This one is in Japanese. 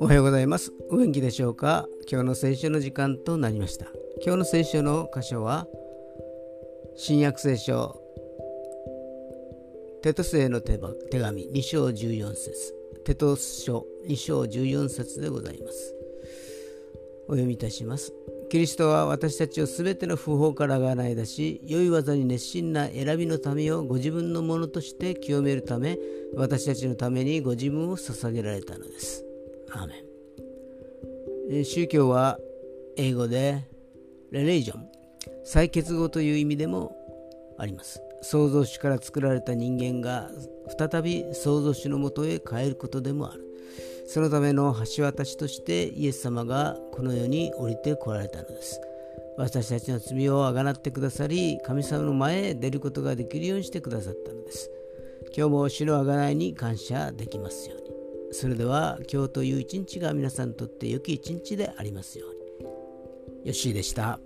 おはようございます。お元気でしょうか？今日の聖書の時間となりました。今日の聖書の箇所は、新約聖書、テトスへの手紙2章14節テトス書2章14節でございます。お読みいたします。キリストは私たちをすべての不法からがない出し、良い技に熱心な選びの民をご自分のものとして清めるため、私たちのためにご自分を捧げられたのです。アーメン。宗教は英語でレレイジョン、再結合という意味でもあります。創造主から作られた人間が再び創造主のもとへ帰ることでもある。そのための橋渡しとしてイエス様がこの世に降りてこられたのです。私たちの罪をあがなってくださり、神様の前へ出ることができるようにしてくださったのです。今日も主のあがないに感謝できますように。それでは今日という一日が皆さんにとって良き一日でありますように。よしでした。